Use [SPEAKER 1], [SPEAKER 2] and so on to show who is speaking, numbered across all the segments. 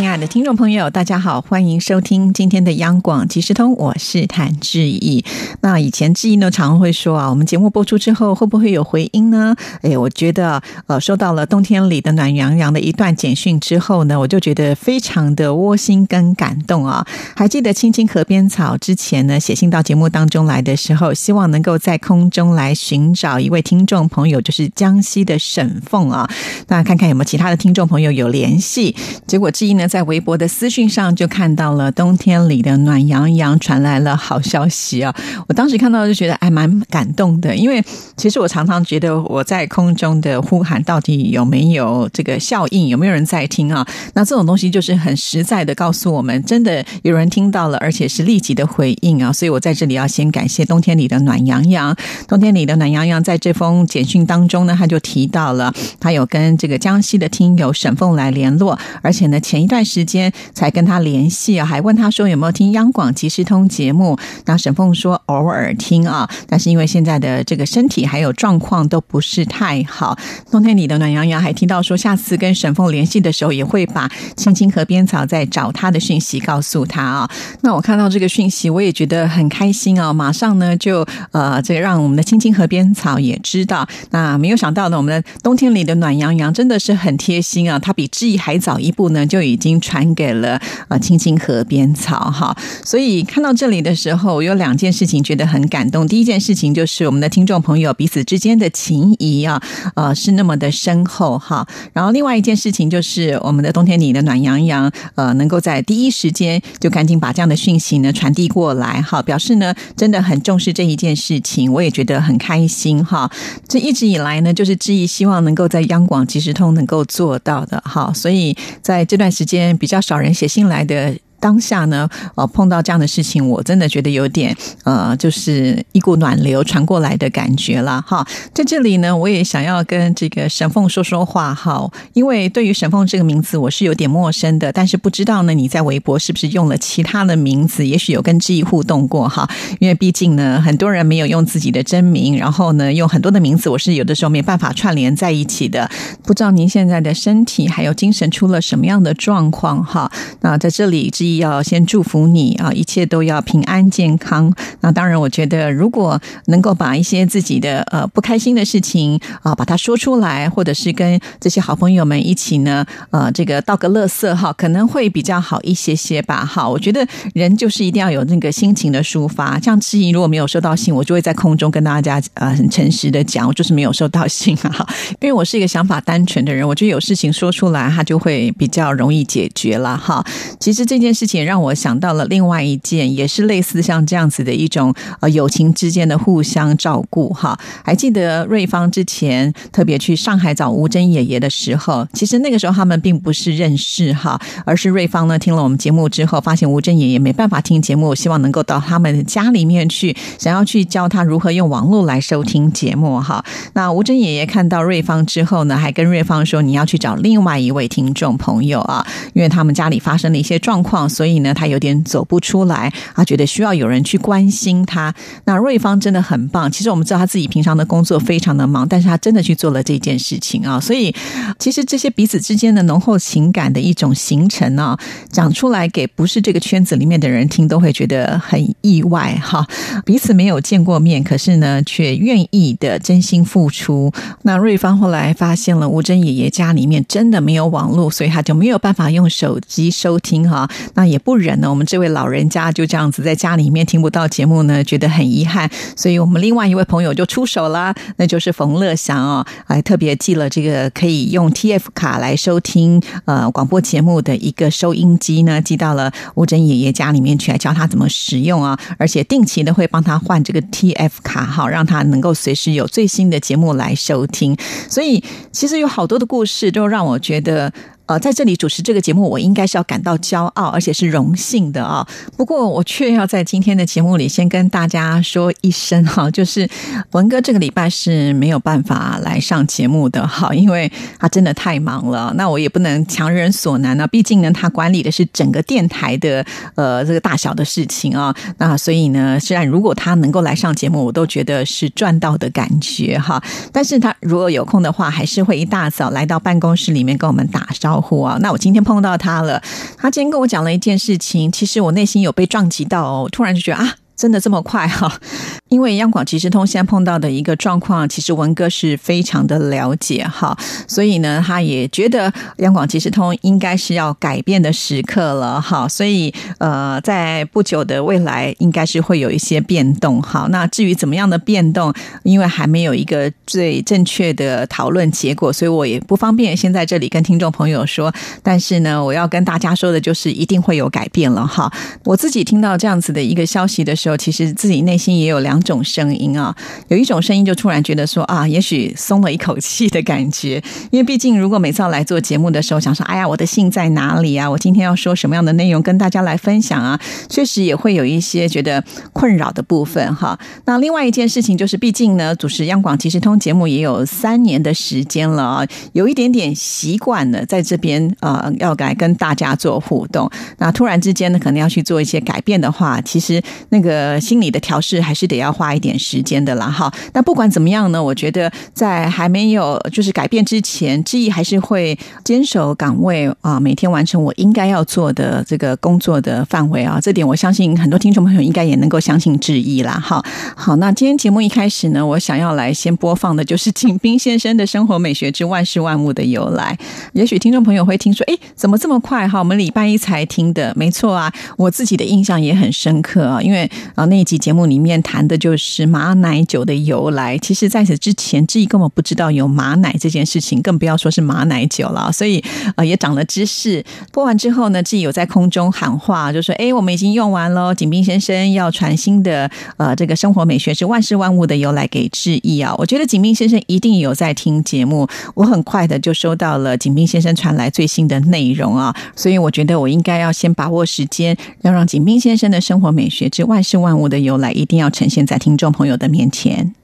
[SPEAKER 1] 亲爱的听众朋友，大家好，欢迎收听今天的央广即时通，我是谭志毅。那以前志毅呢，常会说啊，我们节目播出之后会不会有回音呢？哎，我觉得呃，收到了冬天里的暖洋洋的一段简讯之后呢，我就觉得非常的窝心跟感动啊。还记得青青河边草之前呢，写信到节目当中来的时候，希望能够在空中来寻找一位听众朋友，就是江西的沈凤啊。那看看有没有其他的听众朋友有联系？结果志毅呢？在微博的私讯上就看到了冬天里的暖洋洋传来了好消息啊！我当时看到就觉得还蛮感动的，因为其实我常常觉得我在空中的呼喊到底有没有这个效应，有没有人在听啊？那这种东西就是很实在的告诉我们，真的有人听到了，而且是立即的回应啊！所以我在这里要先感谢冬天里的暖洋洋。冬天里的暖洋洋在这封简讯当中呢，他就提到了他有跟这个江西的听友沈凤来联络，而且呢前一段。时间才跟他联系啊，还问他说有没有听央广即时通节目。那沈凤说偶尔听啊，但是因为现在的这个身体还有状况都不是太好。冬天里的暖洋洋还听到说，下次跟沈凤联系的时候，也会把青青河边草在找他的讯息告诉他啊。那我看到这个讯息，我也觉得很开心啊，马上呢就呃，这个让我们的青青河边草也知道。那没有想到呢，我们的冬天里的暖洋洋真的是很贴心啊，他比志毅还早一步呢，就已已经。传给了啊青青河边草哈，所以看到这里的时候，我有两件事情觉得很感动。第一件事情就是我们的听众朋友彼此之间的情谊啊，呃是那么的深厚哈。然后另外一件事情就是我们的冬天里的暖洋洋，呃能够在第一时间就赶紧把这样的讯息呢传递过来哈，表示呢真的很重视这一件事情，我也觉得很开心哈。这一直以来呢，就是志毅希望能够在央广即时通能够做到的哈，所以在这段时。间比较少人写信来的。当下呢，呃，碰到这样的事情，我真的觉得有点呃，就是一股暖流传过来的感觉了哈。在这里呢，我也想要跟这个沈凤说说话哈，因为对于沈凤这个名字，我是有点陌生的，但是不知道呢，你在微博是不是用了其他的名字？也许有跟志毅互动过哈，因为毕竟呢，很多人没有用自己的真名，然后呢，用很多的名字，我是有的时候没办法串联在一起的。不知道您现在的身体还有精神出了什么样的状况哈？那在这里志毅。要先祝福你啊，一切都要平安健康。那当然，我觉得如果能够把一些自己的呃不开心的事情啊，把它说出来，或者是跟这些好朋友们一起呢，呃，这个道个乐色哈，可能会比较好一些些吧。哈，我觉得人就是一定要有那个心情的抒发。像志怡如果没有收到信，我就会在空中跟大家呃很诚实的讲，我就是没有收到信啊。因为我是一个想法单纯的人，我觉得有事情说出来，它就会比较容易解决了哈。其实这件事。且让我想到了另外一件，也是类似像这样子的一种呃友情之间的互相照顾哈。还记得瑞芳之前特别去上海找吴珍爷爷的时候，其实那个时候他们并不是认识哈，而是瑞芳呢听了我们节目之后，发现吴珍爷爷没办法听节目，希望能够到他们家里面去，想要去教他如何用网络来收听节目哈。那吴珍爷爷看到瑞芳之后呢，还跟瑞芳说：“你要去找另外一位听众朋友啊，因为他们家里发生了一些状况。”所以呢，他有点走不出来，他觉得需要有人去关心他。那瑞芳真的很棒。其实我们知道他自己平常的工作非常的忙，但是他真的去做了这件事情啊。所以其实这些彼此之间的浓厚情感的一种形成啊，讲出来给不是这个圈子里面的人听，都会觉得很意外哈。彼此没有见过面，可是呢，却愿意的真心付出。那瑞芳后来发现了吴珍爷爷家里面真的没有网络，所以他就没有办法用手机收听哈。那也不忍呢，我们这位老人家就这样子在家里面听不到节目呢，觉得很遗憾，所以我们另外一位朋友就出手了，那就是冯乐祥哦，还特别寄了这个可以用 TF 卡来收听呃广播节目的一个收音机呢，寄到了吴珍爷爷家里面去，来教他怎么使用啊，而且定期的会帮他换这个 TF 卡哈，让他能够随时有最新的节目来收听。所以其实有好多的故事都让我觉得。呃，在这里主持这个节目，我应该是要感到骄傲，而且是荣幸的啊。不过，我却要在今天的节目里先跟大家说一声哈，就是文哥这个礼拜是没有办法来上节目的哈，因为他真的太忙了。那我也不能强人所难呢，毕竟呢，他管理的是整个电台的呃这个大小的事情啊。那所以呢，虽然如果他能够来上节目，我都觉得是赚到的感觉哈。但是他如果有空的话，还是会一大早来到办公室里面跟我们打招呼呼啊。那我今天碰到他了，他今天跟我讲了一件事情，其实我内心有被撞击到哦，突然就觉得啊。真的这么快哈？因为央广即时通现在碰到的一个状况，其实文哥是非常的了解哈，所以呢，他也觉得央广即时通应该是要改变的时刻了哈，所以呃，在不久的未来，应该是会有一些变动哈。那至于怎么样的变动，因为还没有一个最正确的讨论结果，所以我也不方便先在这里跟听众朋友说。但是呢，我要跟大家说的就是，一定会有改变了哈。我自己听到这样子的一个消息的时候。其实自己内心也有两种声音啊，有一种声音就突然觉得说啊，也许松了一口气的感觉，因为毕竟如果每次要来做节目的时候，想说哎呀，我的信在哪里啊？我今天要说什么样的内容跟大家来分享啊？确实也会有一些觉得困扰的部分哈。那另外一件事情就是，毕竟呢，主持央广即时通节目也有三年的时间了啊，有一点点习惯了在这边呃，要来跟大家做互动。那突然之间呢，可能要去做一些改变的话，其实那个。呃，心理的调试还是得要花一点时间的啦，哈。那不管怎么样呢，我觉得在还没有就是改变之前，志毅还是会坚守岗位啊，每天完成我应该要做的这个工作的范围啊。这点我相信很多听众朋友应该也能够相信志毅啦，哈。好，那今天节目一开始呢，我想要来先播放的就是景斌先生的生活美学之万事万物的由来。也许听众朋友会听说，哎，怎么这么快哈？我们礼拜一才听的，没错啊。我自己的印象也很深刻啊，因为。然后，那一集节目里面谈的就是马奶酒的由来。其实，在此之前，志毅根本不知道有马奶这件事情，更不要说是马奶酒了。所以，呃，也长了知识。播完之后呢，志毅有在空中喊话，就说：“哎，我们已经用完了。”景斌先生要传新的呃，这个生活美学是万事万物的由来给志毅啊。我觉得景斌先生一定有在听节目。我很快的就收到了景斌先生传来最新的内容啊，所以我觉得我应该要先把握时间，要让景斌先生的生活美学之万事。万物的由来一定要呈现在听众朋友的面前。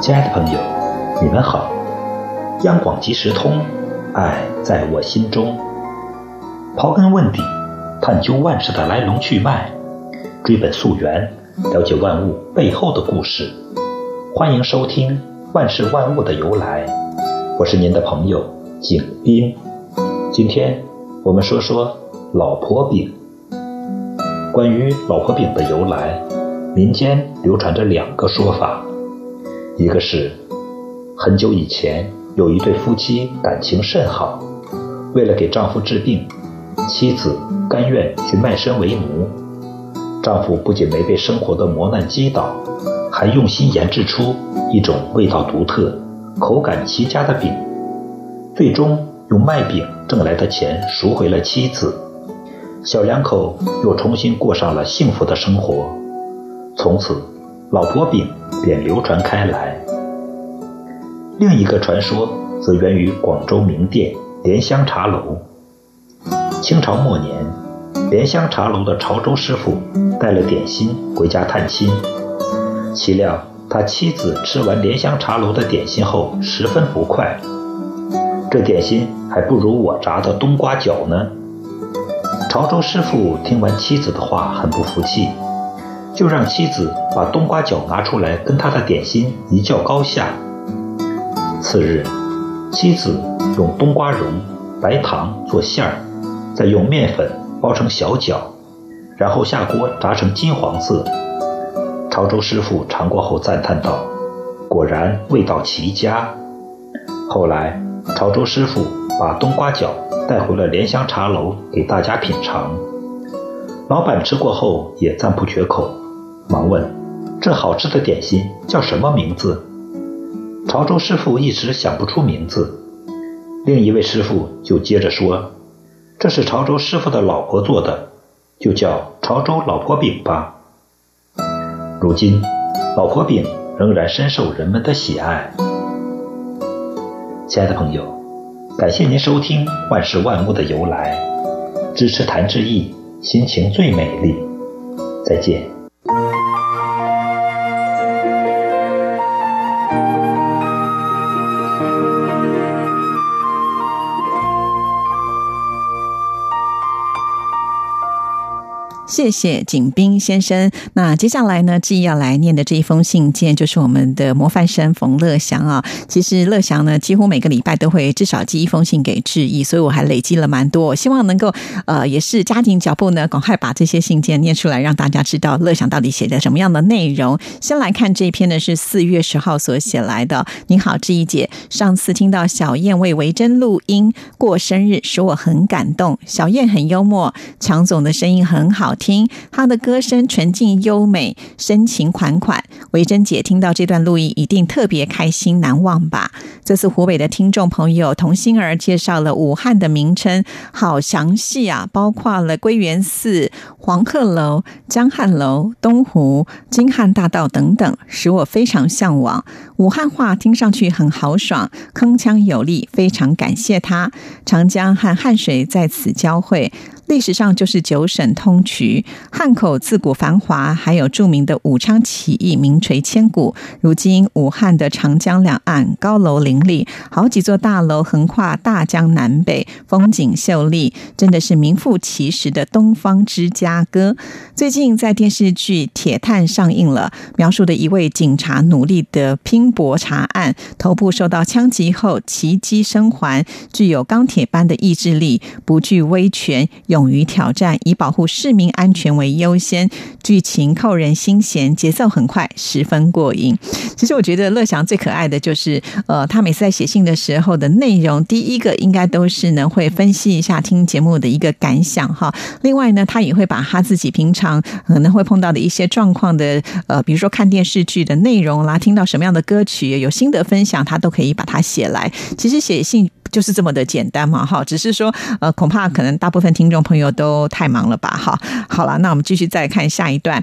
[SPEAKER 2] 亲爱的朋友，你们好！央广即时通，爱在我心中。刨根问底。探究万事的来龙去脉，追本溯源，了解万物背后的故事。欢迎收听《万事万物的由来》，我是您的朋友景斌。今天我们说说老婆饼。关于老婆饼的由来，民间流传着两个说法。一个是很久以前有一对夫妻感情甚好，为了给丈夫治病。妻子甘愿去卖身为奴，丈夫不仅没被生活的磨难击倒，还用心研制出一种味道独特、口感极佳的饼，最终用卖饼挣来的钱赎回了妻子，小两口又重新过上了幸福的生活。从此，老婆饼便流传开来。另一个传说则源于广州名店莲香茶楼。清朝末年，莲香茶楼的潮州师傅带了点心回家探亲，岂料他妻子吃完莲香茶楼的点心后十分不快，这点心还不如我炸的冬瓜饺呢。潮州师傅听完妻子的话，很不服气，就让妻子把冬瓜饺拿出来跟他的点心一较高下。次日，妻子用冬瓜蓉、白糖做馅儿。再用面粉包成小饺，然后下锅炸成金黄色。潮州师傅尝过后赞叹道：“果然味道奇佳。”后来，潮州师傅把冬瓜饺带回了莲香茶楼给大家品尝。老板吃过后也赞不绝口，忙问：“这好吃的点心叫什么名字？”潮州师傅一时想不出名字。另一位师傅就接着说：“这是潮州师傅的老婆做的，就叫潮州老婆饼吧。”如今，老婆饼仍然深受人们的喜爱。亲爱的朋友，感谢您收听《万事万物的由来》，支持谭志毅，心情最美丽。再见。
[SPEAKER 1] 谢谢景斌先生。那接下来呢，志毅要来念的这一封信件，就是我们的模范生冯乐祥啊。其实乐祥呢，几乎每个礼拜都会至少寄一封信给志毅，所以我还累积了蛮多。希望能够呃，也是加紧脚步呢，赶快把这些信件念出来，让大家知道乐祥到底写的什么样的内容。先来看这一篇呢，是四月十号所写来的。你好，志毅姐，上次听到小燕为维珍录音过生日，使我很感动。小燕很幽默，强总的声音很好听。听他的歌声纯净优美，深情款款。维珍姐听到这段录音，一定特别开心难忘吧？这次湖北的听众朋友童心儿介绍了武汉的名称，好详细啊，包括了归元寺、黄鹤楼、江汉楼、东湖、京汉大道等等，使我非常向往。武汉话听上去很豪爽，铿锵有力，非常感谢他。长江和汉水在此交汇。历史上就是九省通衢，汉口自古繁华，还有著名的武昌起义名垂千古。如今武汉的长江两岸高楼林立，好几座大楼横跨大江南北，风景秀丽，真的是名副其实的东方芝加哥。最近在电视剧《铁探》上映了，描述的一位警察努力的拼搏查案，头部受到枪击后奇迹生还，具有钢铁般的意志力，不惧威权，勇。勇于挑战，以保护市民安全为优先。剧情扣人心弦，节奏很快，十分过瘾。其实我觉得乐祥最可爱的就是，呃，他每次在写信的时候的内容，第一个应该都是呢会分析一下听节目的一个感想哈。另外呢，他也会把他自己平常可能会碰到的一些状况的，呃，比如说看电视剧的内容啦，听到什么样的歌曲，有心得分享，他都可以把它写来。其实写信。就是这么的简单嘛，哈，只是说，呃，恐怕可能大部分听众朋友都太忙了吧，哈。好了，那我们继续再看下一段。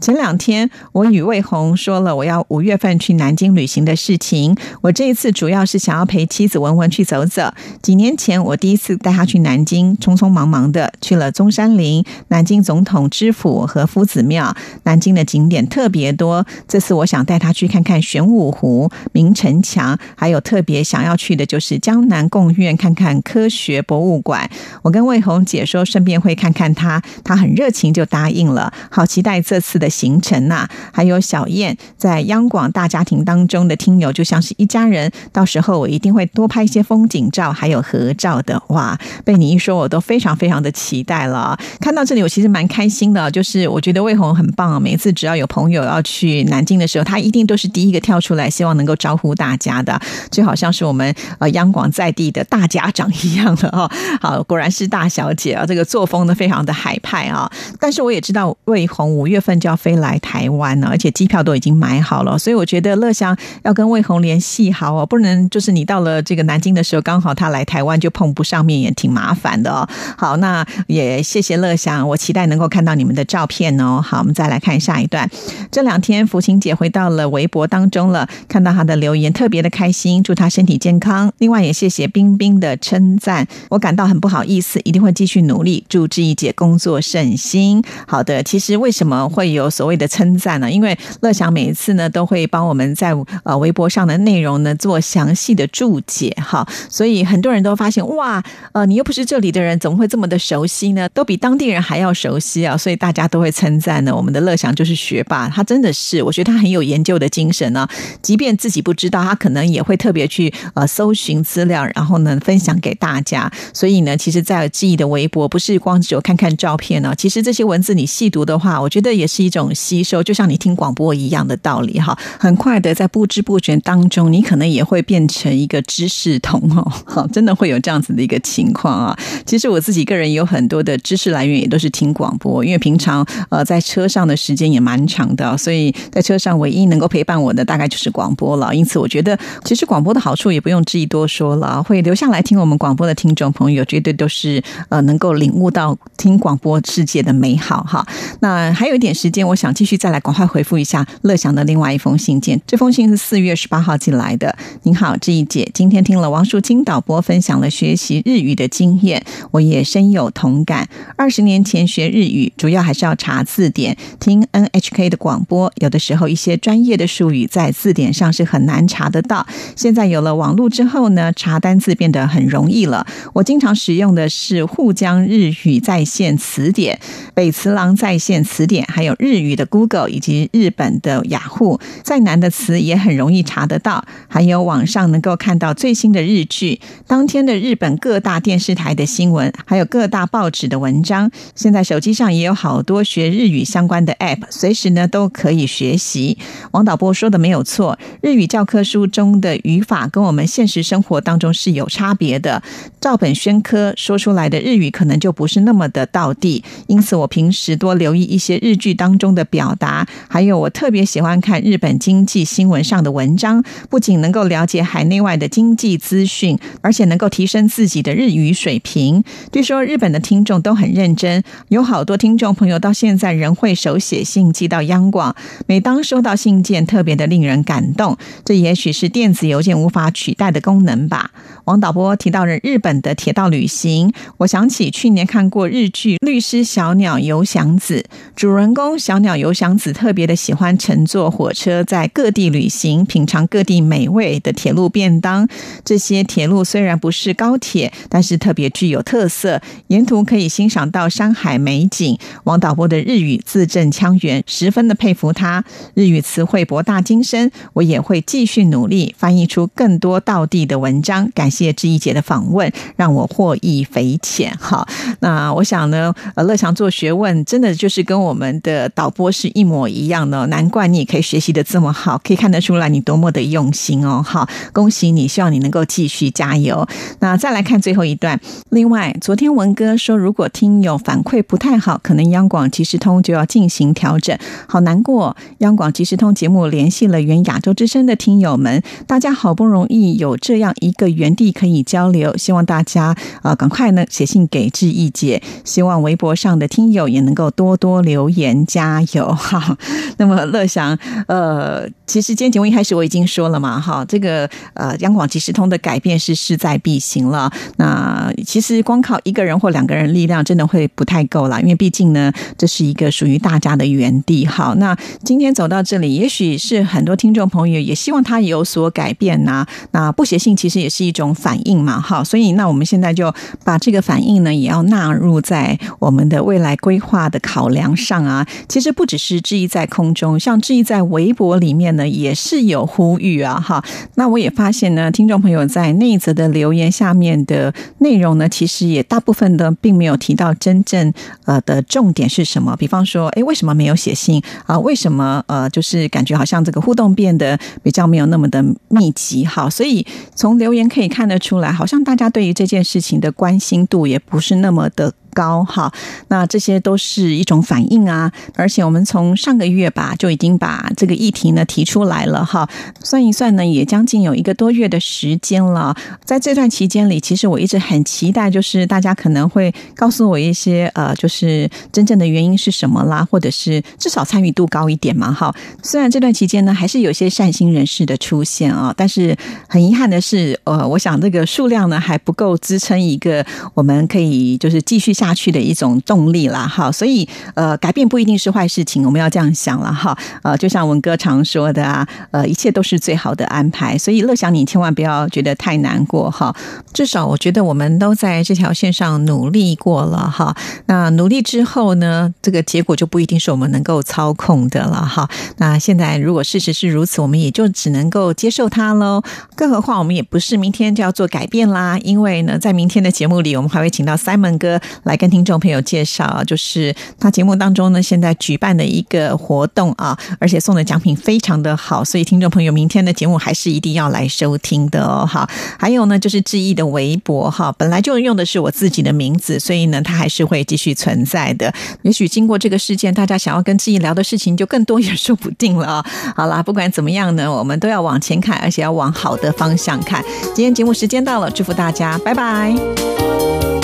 [SPEAKER 1] 前两天，我与魏红说了我要五月份去南京旅行的事情。我这一次主要是想要陪妻子文文去走走。几年前，我第一次带她去南京，匆匆忙忙的去了中山陵、南京总统知府和夫子庙。南京的景点特别多，这次我想带她去看看玄武湖、明城墙，还有特别想要去的就是江南。贡院看看科学博物馆，我跟魏红姐说，顺便会看看她，她很热情就答应了，好期待这次的行程呐！还有小燕在央广大家庭当中的听友，就像是一家人，到时候我一定会多拍一些风景照，还有合照的。哇，被你一说，我都非常非常的期待了。看到这里，我其实蛮开心的，就是我觉得魏红很棒啊，每次只要有朋友要去南京的时候，他一定都是第一个跳出来，希望能够招呼大家的，就好像是我们呃央广在。地的大家长一样的哦，好，果然是大小姐啊，这个作风呢非常的海派啊。但是我也知道魏红五月份就要飞来台湾了，而且机票都已经买好了，所以我觉得乐祥要跟魏红联系好哦，不能就是你到了这个南京的时候，刚好他来台湾就碰不上面，也挺麻烦的哦。好，那也谢谢乐祥，我期待能够看到你们的照片哦。好，我们再来看下一段。这两天福琴姐回到了微博当中了，看到她的留言特别的开心，祝她身体健康。另外也谢谢。冰冰的称赞，我感到很不好意思，一定会继续努力。祝志怡姐工作顺心。好的，其实为什么会有所谓的称赞呢？因为乐祥每一次呢都会帮我们在呃微博上的内容呢做详细的注解，哈，所以很多人都发现哇，呃，你又不是这里的人，怎么会这么的熟悉呢？都比当地人还要熟悉啊！所以大家都会称赞呢，我们的乐祥就是学霸，他真的是，我觉得他很有研究的精神呢。即便自己不知道，他可能也会特别去呃搜寻资料。然后呢，分享给大家。所以呢，其实，在记忆的微博，不是光只有看看照片呢。其实这些文字你细读的话，我觉得也是一种。种吸收，就像你听广播一样的道理哈。很快的，在不知不觉当中，你可能也会变成一个知识桶哦。好，真的会有这样子的一个情况啊。其实我自己个人有很多的知识来源，也都是听广播，因为平常呃在车上的时间也蛮长的，所以在车上唯一能够陪伴我的大概就是广播了。因此，我觉得其实广播的好处也不用质疑多说了，会留下来听我们广播的听众朋友，绝对都是呃能够领悟到听广播世界的美好哈。那还有一点时间，我想继续再来赶快回复一下乐祥的另外一封信件。这封信是四月十八号寄来的。您好，志毅姐，今天听了王淑清导播分享了学习日语的经验，我也深有同感。二十年前学日语，主要还是要查字典，听 NHK 的广播，有的时候一些专业的术语在字典上是很难查得到。现在有了网络之后呢，查单字变得很容易了。我经常使用的是沪江日语在线词典、北次郎在线词典，还有日日语的 Google 以及日本的雅虎。再难的词也很容易查得到。还有网上能够看到最新的日剧、当天的日本各大电视台的新闻，还有各大报纸的文章。现在手机上也有好多学日语相关的 App，随时呢都可以学习。王导播说的没有错，日语教科书中的语法跟我们现实生活当中是有差别的。照本宣科说出来的日语可能就不是那么的道地，因此我平时多留意一些日剧当中的表达，还有我特别喜欢看日本经济新闻上的文章，不仅能够了解海内外的经济资讯，而且能够提升自己的日语水平。据说日本的听众都很认真，有好多听众朋友到现在仍会手写信寄到央广，每当收到信件，特别的令人感动。这也许是电子邮件无法取代的功能吧。王导播提到了日本的铁道旅行，我想起去年看过日剧《律师小鸟游祥子》，主人公小小鸟游祥子特别的喜欢乘坐火车在各地旅行，品尝各地美味的铁路便当。这些铁路虽然不是高铁，但是特别具有特色，沿途可以欣赏到山海美景。王导播的日语字正腔圆，十分的佩服他。日语词汇博大精深，我也会继续努力翻译出更多道地的文章。感谢志毅姐的访问，让我获益匪浅。好，那我想呢，呃，乐祥做学问真的就是跟我们的导播是一模一样的，难怪你也可以学习的这么好，可以看得出来你多么的用心哦。好，恭喜你，希望你能够继续加油。那再来看最后一段。另外，昨天文哥说，如果听友反馈不太好，可能央广即时通就要进行调整。好难过，央广即时通节目联系了原亚洲之声的听友们，大家好不容易有这样一个原地。可以交流，希望大家啊赶快呢写信给志毅姐，希望微博上的听友也能够多多留言加油 哈。那么乐祥，呃，其实今天节目一开始我已经说了嘛哈，这个呃央广即时通的改变是势在必行了。那其实光靠一个人或两个人力量真的会不太够了，因为毕竟呢这是一个属于大家的园地。好，那今天走到这里，也许是很多听众朋友也希望他有所改变呐。那不写信其实也是一种。反应嘛，好，所以那我们现在就把这个反应呢，也要纳入在我们的未来规划的考量上啊。其实不只是质疑在空中，像质疑在微博里面呢，也是有呼吁啊，哈。那我也发现呢，听众朋友在那一则的留言下面的内容呢，其实也大部分的并没有提到真正呃的重点是什么。比方说，哎，为什么没有写信啊？为什么呃，就是感觉好像这个互动变得比较没有那么的密集？哈，所以从留言可以。看得出来，好像大家对于这件事情的关心度也不是那么的。高哈，那这些都是一种反应啊，而且我们从上个月吧就已经把这个议题呢提出来了哈，算一算呢也将近有一个多月的时间了，在这段期间里，其实我一直很期待，就是大家可能会告诉我一些呃，就是真正的原因是什么啦，或者是至少参与度高一点嘛哈。虽然这段期间呢还是有些善心人士的出现啊，但是很遗憾的是，呃，我想这个数量呢还不够支撑一个我们可以就是继续下。下去的一种动力啦，哈，所以呃，改变不一定是坏事情，我们要这样想了哈，呃，就像文哥常说的啊，呃，一切都是最好的安排，所以乐享你千万不要觉得太难过哈，至少我觉得我们都在这条线上努力过了哈，那努力之后呢，这个结果就不一定是我们能够操控的了哈，那现在如果事实是如此，我们也就只能够接受它喽，更何况我们也不是明天就要做改变啦，因为呢，在明天的节目里，我们还会请到 Simon 哥来。跟听众朋友介绍，就是他节目当中呢，现在举办的一个活动啊，而且送的奖品非常的好，所以听众朋友明天的节目还是一定要来收听的哦。哈，还有呢，就是志毅的微博哈，本来就用的是我自己的名字，所以呢，他还是会继续存在的。也许经过这个事件，大家想要跟志毅聊的事情就更多也说不定了啊。好啦，不管怎么样呢，我们都要往前看，而且要往好的方向看。今天节目时间到了，祝福大家，拜拜。